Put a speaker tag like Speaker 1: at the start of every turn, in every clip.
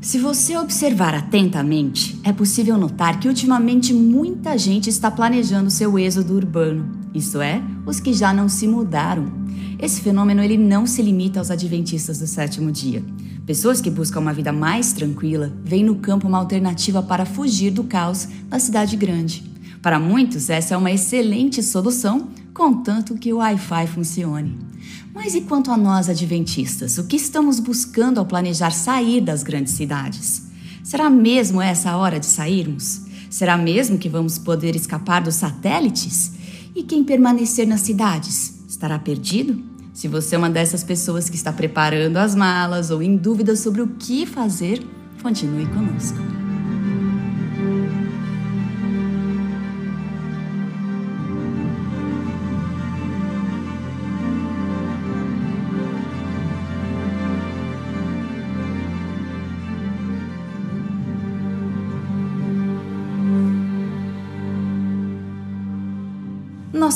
Speaker 1: Se você observar atentamente, é possível notar que ultimamente muita gente está planejando seu êxodo urbano, isto é, os que já não se mudaram. Esse fenômeno ele não se limita aos adventistas do sétimo dia. Pessoas que buscam uma vida mais tranquila veem no campo uma alternativa para fugir do caos da cidade grande. Para muitos, essa é uma excelente solução, contanto que o Wi-Fi funcione. Mas e quanto a nós adventistas? O que estamos buscando ao planejar sair das grandes cidades? Será mesmo essa a hora de sairmos? Será mesmo que vamos poder escapar dos satélites? E quem permanecer nas cidades estará perdido? Se você é uma dessas pessoas que está preparando as malas ou em dúvida sobre o que fazer, continue conosco.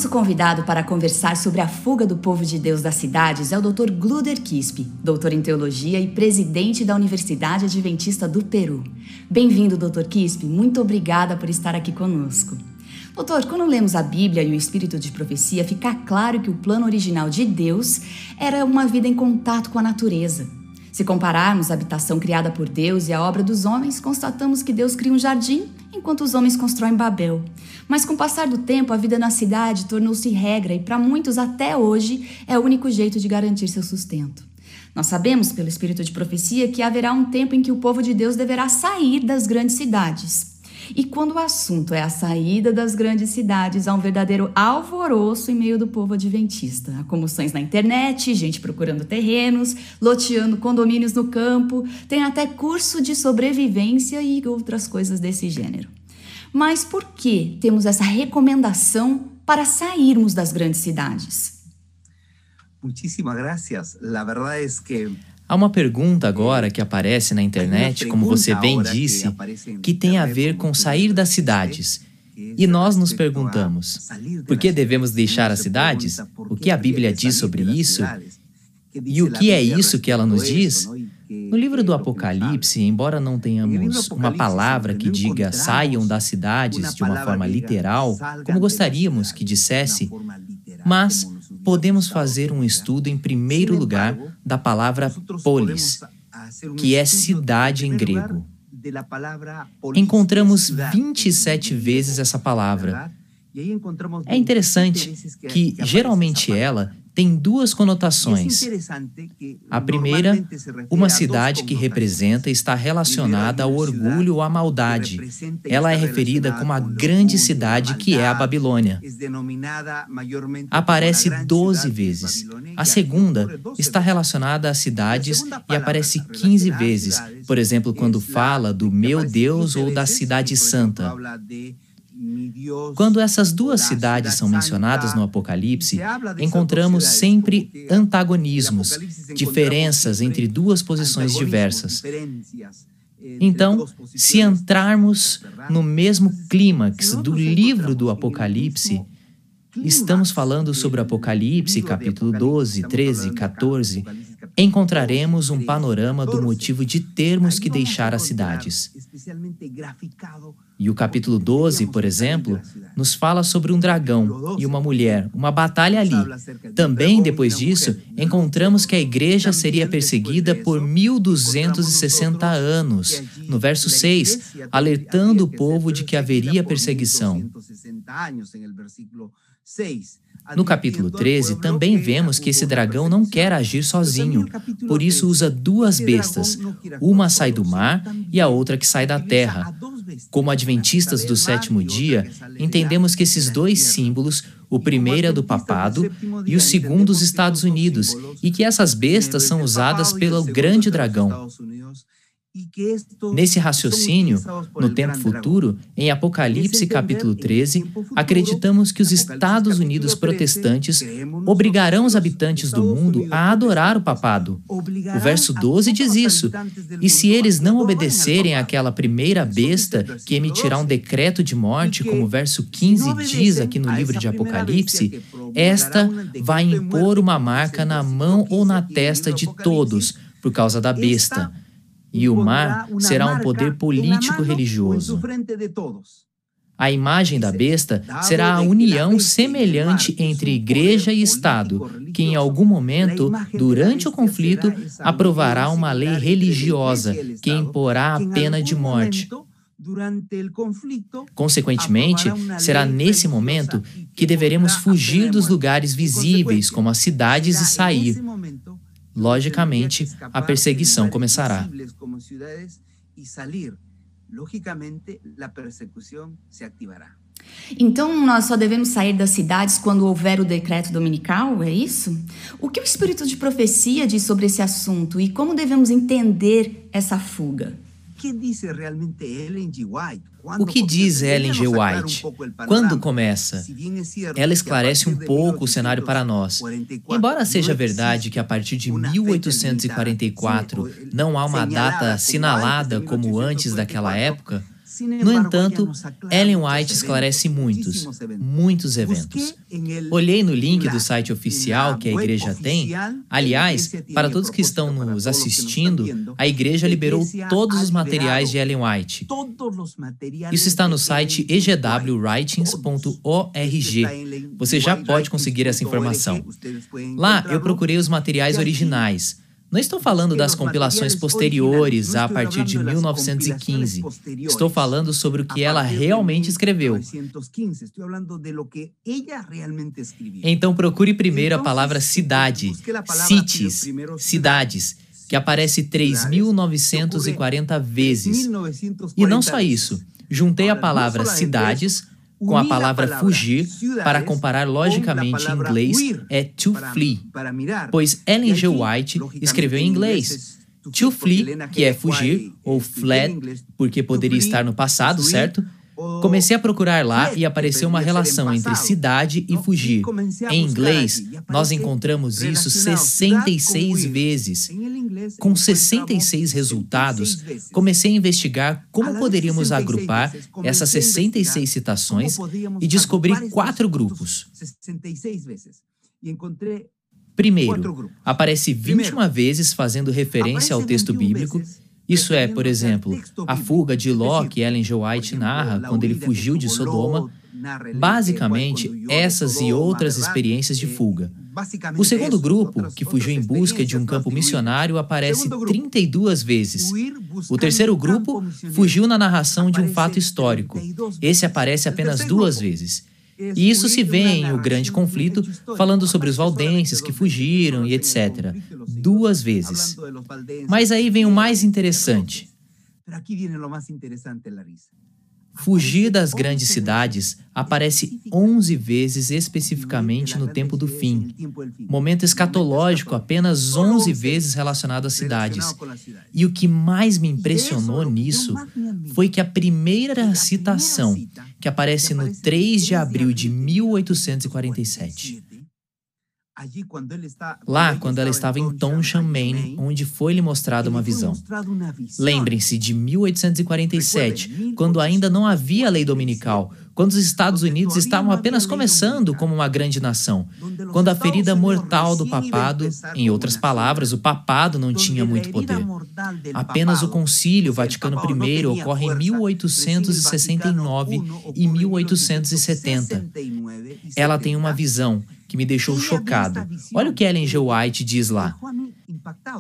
Speaker 1: Nosso convidado para conversar sobre a fuga do povo de Deus das cidades é o Dr. Gluder Quispe, doutor em teologia e presidente da Universidade Adventista do Peru. Bem-vindo, Dr. Quispe. Muito obrigada por estar aqui conosco. Doutor, quando lemos a Bíblia e o Espírito de Profecia, fica claro que o plano original de Deus era uma vida em contato com a natureza. Se compararmos a habitação criada por Deus e a obra dos homens, constatamos que Deus cria um jardim enquanto os homens constroem Babel. Mas com o passar do tempo, a vida na cidade tornou-se regra e para muitos até hoje é o único jeito de garantir seu sustento. Nós sabemos, pelo espírito de profecia, que haverá um tempo em que o povo de Deus deverá sair das grandes cidades. E quando o assunto é a saída das grandes cidades, há um verdadeiro alvoroço em meio do povo adventista. Há comoções na internet, gente procurando terrenos, loteando condomínios no campo, tem até curso de sobrevivência e outras coisas desse gênero. Mas por que temos essa recomendação para sairmos das grandes cidades?
Speaker 2: Muchísimas gracias. La verdad es que
Speaker 3: Há uma pergunta agora que aparece na internet, como você bem disse, que tem a ver com sair das cidades. E nós nos perguntamos: por que devemos deixar as cidades? O que a Bíblia diz sobre isso? E o que é isso que ela nos diz? No livro do Apocalipse, embora não tenhamos uma palavra que diga saiam das cidades de uma forma literal, como gostaríamos que dissesse, mas podemos fazer um estudo, em primeiro lugar, da palavra polis, que é cidade em grego. Encontramos 27 vezes essa palavra. É interessante que, geralmente, ela tem duas conotações. A primeira, uma cidade que representa está relacionada ao orgulho ou à maldade. Ela é referida como a grande cidade que é a Babilônia. Aparece 12 vezes. A segunda está relacionada a cidades e aparece 15 vezes. Por exemplo, quando fala do meu Deus ou da cidade santa. Quando essas duas cidades são mencionadas no Apocalipse, encontramos sempre antagonismos, diferenças entre duas posições diversas. Então, se entrarmos no mesmo clímax do livro do Apocalipse, estamos falando sobre Apocalipse, capítulo 12, 13, 14, encontraremos um panorama do motivo de termos que deixar as cidades. E o capítulo 12, por exemplo, nos fala sobre um dragão e uma mulher, uma batalha ali. Também, depois disso, encontramos que a igreja seria perseguida por 1260 anos, no verso 6, alertando o povo de que haveria perseguição. No capítulo 13, também vemos que esse dragão não quer agir sozinho, por isso usa duas bestas, uma sai do mar e a outra que sai da terra. Como adventistas do sétimo dia, entendemos que esses dois símbolos, o primeiro é do papado e o segundo dos Estados Unidos, e que essas bestas são usadas pelo grande dragão. Nesse raciocínio, no tempo futuro, em Apocalipse capítulo 13, acreditamos que os Estados Unidos protestantes obrigarão os habitantes do mundo a adorar o papado. O verso 12 diz isso. E se eles não obedecerem àquela primeira besta que emitirá um decreto de morte, como o verso 15 diz aqui no livro de Apocalipse, esta vai impor uma marca na mão ou na testa de todos por causa da besta e o mar será um poder político-religioso. A imagem da besta será a união semelhante entre igreja e Estado, que em algum momento, durante o conflito, aprovará uma lei religiosa que imporá a pena de morte. Consequentemente, será nesse momento que deveremos fugir dos lugares visíveis, como as cidades, e sair. Logicamente, a perseguição começará
Speaker 1: logicamente a persecução se ativará. Então, nós só devemos sair das cidades quando houver o decreto dominical, é isso? O que o espírito de profecia diz sobre esse assunto e como devemos entender essa fuga?
Speaker 3: O que diz Ellen G. White? Quando começa? Ela esclarece um pouco o cenário para nós. Embora seja verdade que a partir de 1844 não há uma data assinalada como antes daquela época, no entanto, Ellen White esclarece muitos, muitos eventos. Olhei no link do site oficial que a igreja tem. Aliás, para todos que estão nos assistindo, a igreja liberou todos os materiais de Ellen White. Isso está no site egwwritings.org. Você já pode conseguir essa informação. Lá eu procurei os materiais originais. Não estou falando das compilações posteriores a partir de 1915. Estou falando sobre o que ela realmente escreveu. Então procure primeiro a palavra cidade, cities, cidades, que aparece 3.940 vezes. E não só isso. Juntei a palavra cidades com a palavra fugir para comparar logicamente em inglês é to flee, pois Ellen G. White escreveu em inglês. To flee, que é fugir, ou fled, porque poderia estar no passado, certo? Comecei a procurar lá e apareceu uma relação entre cidade e fugir. Em inglês, nós encontramos isso 66 vezes. Com 66 resultados, comecei a investigar como poderíamos agrupar essas 66 citações e descobri quatro grupos. Primeiro, aparece 21 vezes fazendo referência ao texto bíblico isso é, por exemplo, a fuga de Ló que Ellen G. White narra quando ele fugiu de Sodoma, basicamente essas e outras experiências de fuga. O segundo grupo, que fugiu em busca de um campo missionário, aparece 32 vezes. O terceiro grupo fugiu na narração de um fato histórico. Esse aparece apenas duas vezes. E isso se vê em O Grande Conflito, falando sobre os valdenses que fugiram e etc. Duas vezes. Mas aí vem o mais interessante. Fugir das grandes cidades aparece 11 vezes especificamente no tempo do fim. Momento escatológico apenas 11 vezes relacionado às cidades. E o que mais me impressionou nisso foi que a primeira citação, que aparece no 3 de abril de 1847, Lá, quando ela estava em Townshend, Maine, onde foi-lhe mostrada uma visão. Lembrem-se de 1847, quando ainda não havia lei dominical, quando os Estados Unidos estavam apenas começando como uma grande nação, quando a ferida mortal do papado, em outras palavras, o papado não tinha muito poder. Apenas o Concílio Vaticano I ocorre em 1869 e 1870. Ela tem uma visão que me deixou chocado. Olha o que Ellen G. White diz lá.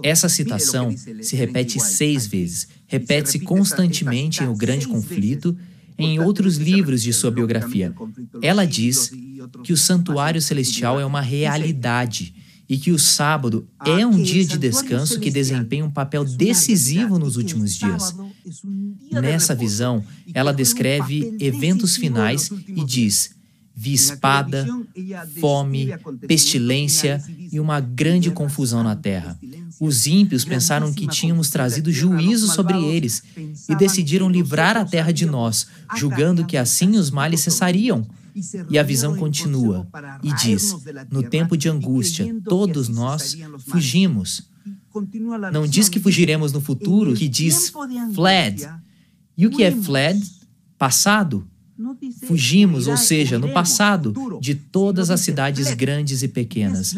Speaker 3: Essa citação se repete seis vezes, repete-se constantemente em O Grande Conflito, em outros livros de sua biografia. Ela diz que o santuário celestial é uma realidade e que o sábado é um dia de descanso que desempenha um papel decisivo nos últimos dias. Nessa visão, ela descreve eventos finais e diz: Vi espada, fome, pestilência e uma grande confusão na terra. Os ímpios pensaram que tínhamos trazido juízo sobre eles e decidiram livrar a terra de nós, julgando que assim os males cessariam. E a visão continua e diz: No tempo de angústia, todos nós fugimos. Não diz que fugiremos no futuro, que diz fled. E o que é fled? Passado. Fugimos, ou seja, no passado, de todas as cidades grandes e pequenas.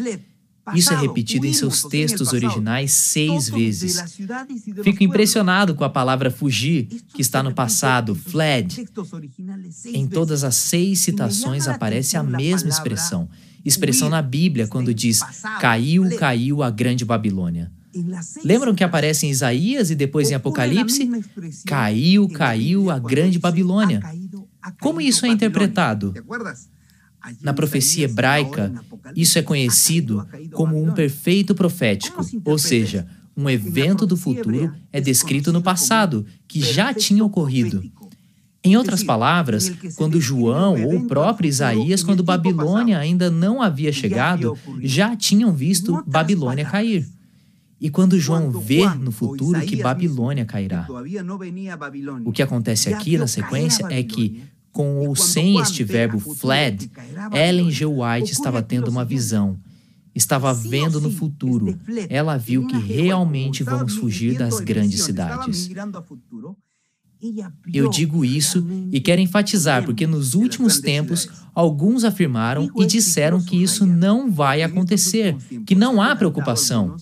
Speaker 3: Isso é repetido em seus textos originais seis vezes. Fico impressionado com a palavra fugir, que está no passado, fled. Em todas as seis citações aparece a mesma expressão. Expressão na Bíblia quando diz: caiu, caiu a grande Babilônia. Lembram que aparece em Isaías e depois em Apocalipse? Caiu, caiu a grande Babilônia. Como isso é interpretado? Na profecia hebraica, isso é conhecido como um perfeito profético, ou seja, um evento do futuro é descrito no passado, que já tinha ocorrido. Em outras palavras, quando João ou o próprio Isaías, quando Babilônia ainda não havia chegado, já tinham visto Babilônia cair. E quando João vê no futuro que Babilônia cairá. O que acontece aqui na sequência é que, com ou sem este verbo fled, Ellen G. White estava tendo uma visão. Estava vendo no futuro. Ela viu que realmente vamos fugir das grandes cidades. Eu digo isso e quero enfatizar porque nos últimos tempos alguns afirmaram e disseram que isso não vai acontecer, que não há preocupação.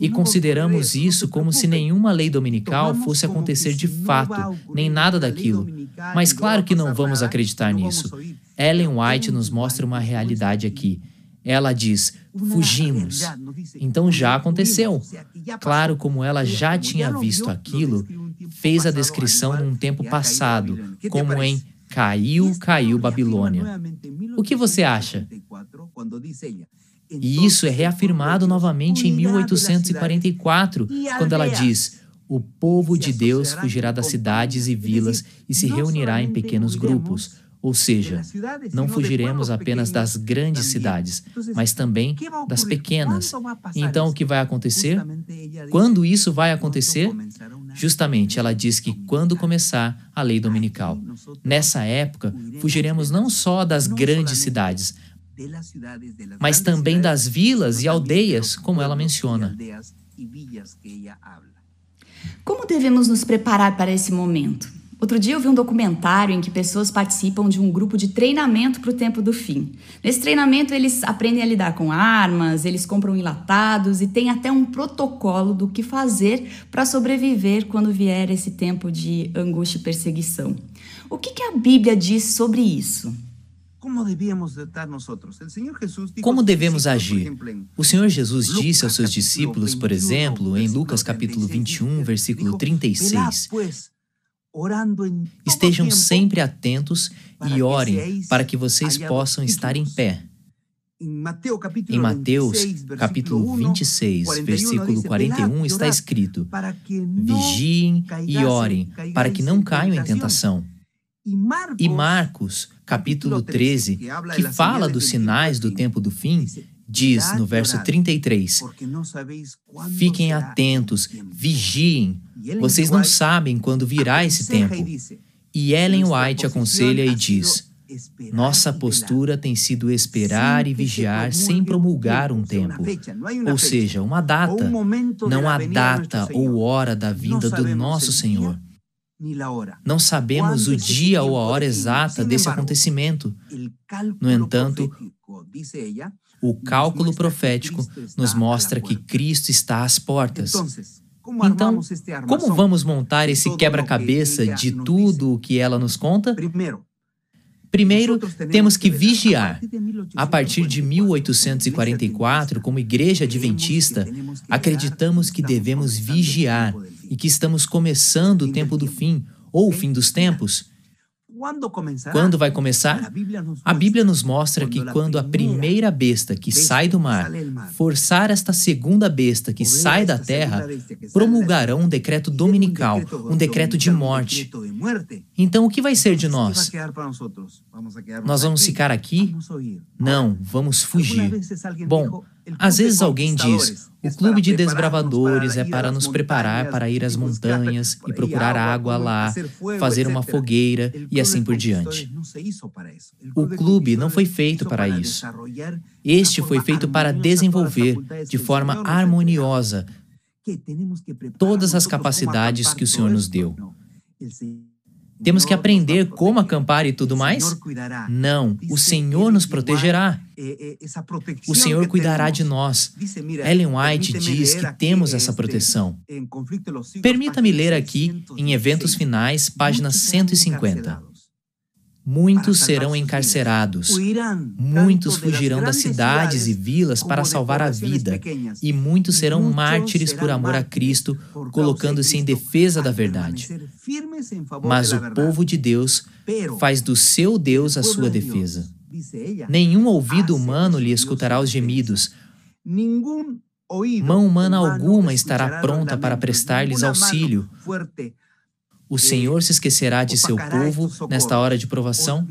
Speaker 3: E consideramos isso como se nenhuma lei dominical fosse acontecer de fato, nem nada daquilo. Mas claro que não vamos acreditar nisso. Ellen White nos mostra uma realidade aqui. Ela diz: fugimos. Então já aconteceu. Claro, como ela já tinha visto aquilo, fez a descrição num tempo passado, como em caiu, caiu Babilônia. O que você acha? E isso é reafirmado novamente em 1844, quando ela diz: O povo de Deus fugirá das cidades e vilas e se reunirá em pequenos grupos. Ou seja, não fugiremos apenas das grandes cidades, mas também das pequenas. Então, o que vai acontecer? Quando isso vai acontecer? Justamente, ela diz que quando começar a lei dominical. Nessa época, fugiremos não só das grandes cidades, mas também das vilas e aldeias, como ela menciona.
Speaker 1: Como devemos nos preparar para esse momento? Outro dia eu vi um documentário em que pessoas participam de um grupo de treinamento para o tempo do fim. Nesse treinamento, eles aprendem a lidar com armas, eles compram enlatados e tem até um protocolo do que fazer para sobreviver quando vier esse tempo de angústia e perseguição. O que, que a Bíblia diz sobre isso?
Speaker 3: Como devemos agir? O Senhor Jesus disse aos seus discípulos, por exemplo, em Lucas capítulo 21, versículo 36, Estejam sempre atentos e orem para que vocês possam estar em pé. Em Mateus, capítulo 26, versículo 41, está escrito: Vigiem e orem para que não caiam em tentação. E Marcos, capítulo 13, que fala dos sinais do tempo do fim, diz no verso 33: Fiquem atentos, vigiem, vocês não sabem quando virá esse tempo. E Ellen White aconselha e diz: nossa postura tem sido esperar e vigiar sem promulgar um tempo, ou seja, uma data. Não há data ou hora da vinda do nosso Senhor. Não sabemos o dia ou a hora exata desse acontecimento. No entanto, o cálculo profético nos mostra que Cristo está às portas. Então, como vamos montar esse quebra-cabeça de tudo o que ela nos conta? Primeiro, temos que vigiar. A partir de 1844, como Igreja Adventista, acreditamos que devemos vigiar e que estamos começando o tempo do fim, ou o fim dos tempos. Quando vai começar? A Bíblia nos mostra que quando a primeira besta que sai do mar forçar esta segunda besta que sai da terra, promulgarão um decreto dominical, um decreto de morte. Então, o que vai ser de nós? Nós vamos ficar aqui? Não, vamos fugir. Bom, às vezes alguém diz: o clube de desbravadores é para nos preparar para ir às montanhas e procurar água lá, fazer uma fogueira e assim por diante. O clube não foi feito para isso. Este foi feito para desenvolver de forma harmoniosa todas as capacidades que o Senhor nos deu. Temos que aprender como acampar e tudo mais? Não, o Senhor nos protegerá. O Senhor cuidará de nós. Ellen White diz que temos essa proteção. Permita-me ler aqui, em Eventos Finais, página 150. Muitos serão encarcerados, muitos fugirão das cidades e vilas para salvar a vida, e muitos serão mártires por amor a Cristo, colocando-se em defesa da verdade. Mas o povo de Deus faz do seu Deus a sua defesa. Nenhum ouvido humano lhe escutará os gemidos, mão humana alguma estará pronta para prestar-lhes auxílio. O Senhor se esquecerá de seu povo nesta hora de provação?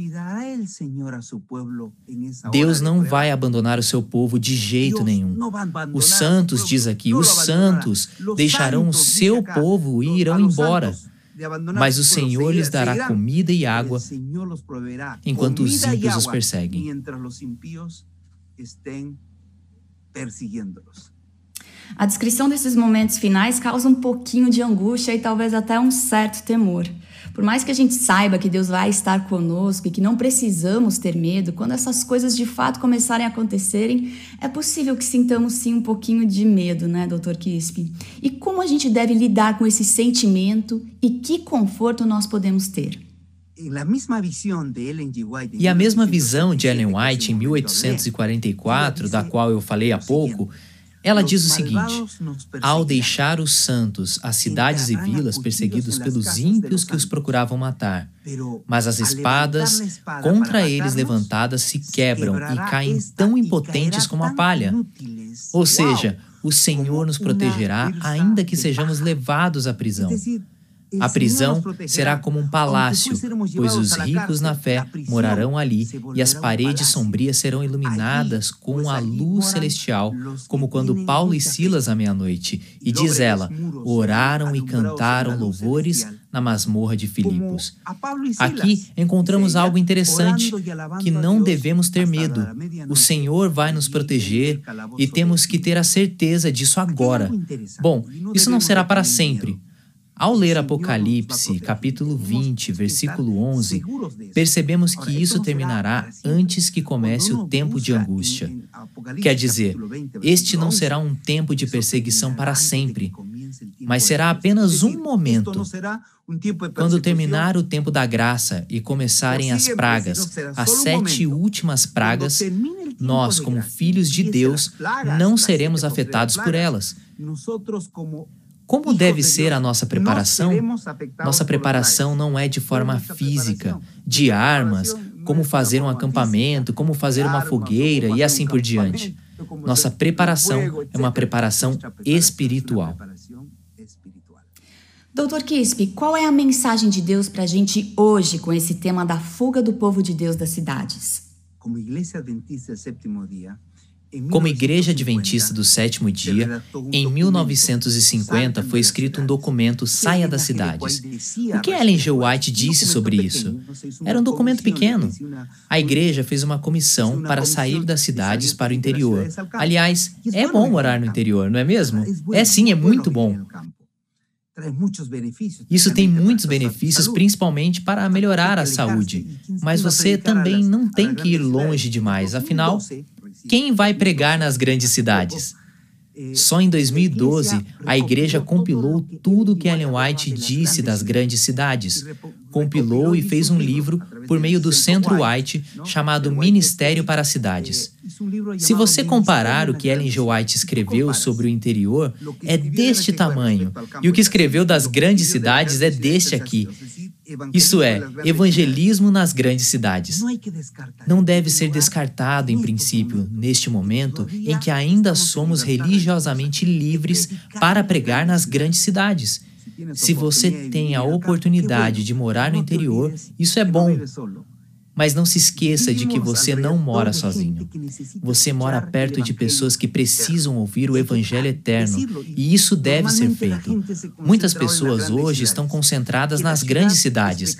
Speaker 3: Deus não vai abandonar o seu povo de jeito nenhum. Os santos, diz aqui, os santos deixarão o seu povo e irão embora. Mas o Senhor lhes dará comida e água enquanto os ímpios os perseguem.
Speaker 1: A descrição desses momentos finais causa um pouquinho de angústia e talvez até um certo temor. Por mais que a gente saiba que Deus vai estar conosco e que não precisamos ter medo, quando essas coisas de fato começarem a acontecerem, é possível que sintamos sim um pouquinho de medo, né, Dr. Kispe? E como a gente deve lidar com esse sentimento e que conforto nós podemos ter?
Speaker 3: E a mesma visão de Ellen White em 1844, da qual eu falei há pouco, ela diz o seguinte: Ao deixar os santos, as cidades e vilas perseguidos pelos ímpios que os procuravam matar, mas as espadas contra eles levantadas se quebram e caem tão impotentes como a palha. Ou seja, o Senhor nos protegerá, ainda que sejamos levados à prisão. A prisão será como um palácio, pois os ricos na fé morarão ali e as paredes sombrias serão iluminadas com a luz celestial, como quando Paulo e Silas à meia-noite. E diz ela: oraram e cantaram louvores na masmorra de Filipos. Aqui encontramos algo interessante que não devemos ter medo. O Senhor vai nos proteger e temos que ter a certeza disso agora. Bom, isso não será para sempre. Ao ler Apocalipse, capítulo 20, versículo 11, percebemos que isso terminará antes que comece o tempo de angústia. Quer dizer, este não será um tempo de perseguição para sempre, mas será apenas um momento. Quando terminar o tempo da graça e começarem as pragas, as sete últimas pragas, nós, como filhos de Deus, não seremos afetados por elas. Como deve ser a nossa preparação? Nossa preparação não é de forma física, de armas, como fazer um acampamento, como fazer uma fogueira e assim por diante. Nossa preparação é uma preparação espiritual.
Speaker 1: Doutor Kispe, qual é a mensagem de Deus para a gente hoje com esse tema da fuga do povo de Deus das cidades?
Speaker 2: Como igreja adventista sétimo dia,
Speaker 3: como Igreja Adventista do Sétimo Dia, em 1950 foi escrito um documento Saia das Cidades. O que Ellen G. White disse sobre isso? Era um documento pequeno. A igreja fez uma comissão para sair das cidades para o interior. Aliás, é bom morar no interior, não é mesmo? É sim, é muito bom. Isso tem muitos benefícios, principalmente para melhorar a saúde. Mas você também não tem que ir longe demais, afinal, quem vai pregar nas grandes cidades? Só em 2012, a igreja compilou tudo o que Ellen White disse das grandes cidades. Compilou e fez um livro por meio do Centro White chamado Ministério para Cidades. Se você comparar o que Ellen G. White escreveu sobre o interior, é deste tamanho, e o que escreveu das grandes cidades é deste aqui. Isso é, evangelismo nas grandes cidades. Não deve ser descartado, em princípio, neste momento em que ainda somos religiosamente livres para pregar nas grandes cidades. Se você tem a oportunidade de morar no interior, isso é bom. Mas não se esqueça de que você não mora sozinho. Você mora perto de pessoas que precisam ouvir o Evangelho eterno, e isso deve ser feito. Muitas pessoas hoje estão concentradas nas grandes cidades.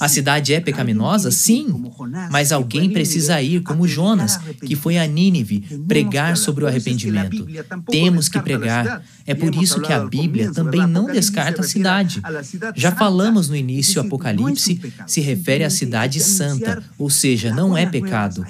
Speaker 3: A cidade é pecaminosa? Sim, mas alguém precisa ir, como Jonas, que foi a Nínive, pregar sobre o arrependimento. Temos que pregar. É por isso que a Bíblia também não descarta a cidade. Já falamos no início, o Apocalipse se refere à cidade santa, ou seja, não é pecado.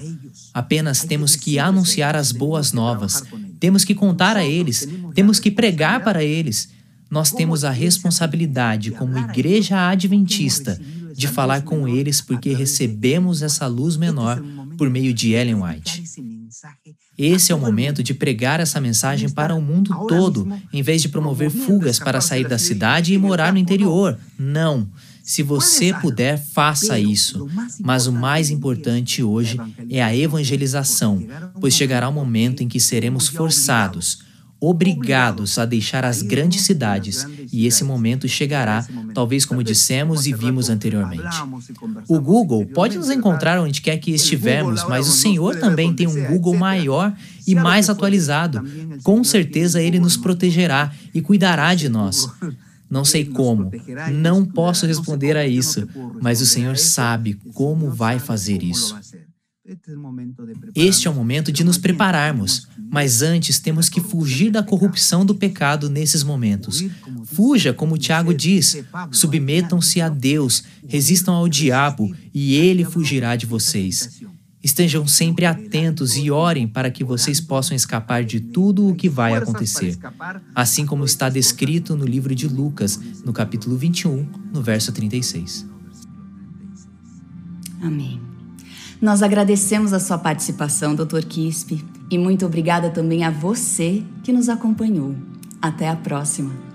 Speaker 3: Apenas temos que anunciar as boas novas, temos que contar a eles, temos que pregar para eles. Nós temos a responsabilidade, como igreja adventista, de falar com eles porque recebemos essa luz menor por meio de Ellen White. Esse é o momento de pregar essa mensagem para o mundo todo, em vez de promover fugas para sair da cidade e morar no interior. Não. Se você puder, faça isso. Mas o mais importante hoje é a evangelização, pois chegará o momento em que seremos forçados obrigados a deixar as grandes cidades, e esse momento chegará, talvez como dissemos e vimos anteriormente. O Google pode nos encontrar onde quer que estivermos, mas o Senhor também tem um Google maior e mais atualizado. Com certeza ele nos protegerá e cuidará de nós. Não sei como, não posso responder a isso, mas o Senhor sabe como vai fazer isso. Este é o momento de nos prepararmos, mas antes temos que fugir da corrupção do pecado nesses momentos. Fuja, como Tiago diz, submetam-se a Deus, resistam ao diabo e ele fugirá de vocês. Estejam sempre atentos e orem para que vocês possam escapar de tudo o que vai acontecer, assim como está descrito no livro de Lucas, no capítulo 21, no verso 36.
Speaker 1: Amém. Nós agradecemos a sua participação, Dr. Quispe, e muito obrigada também a você que nos acompanhou. Até a próxima!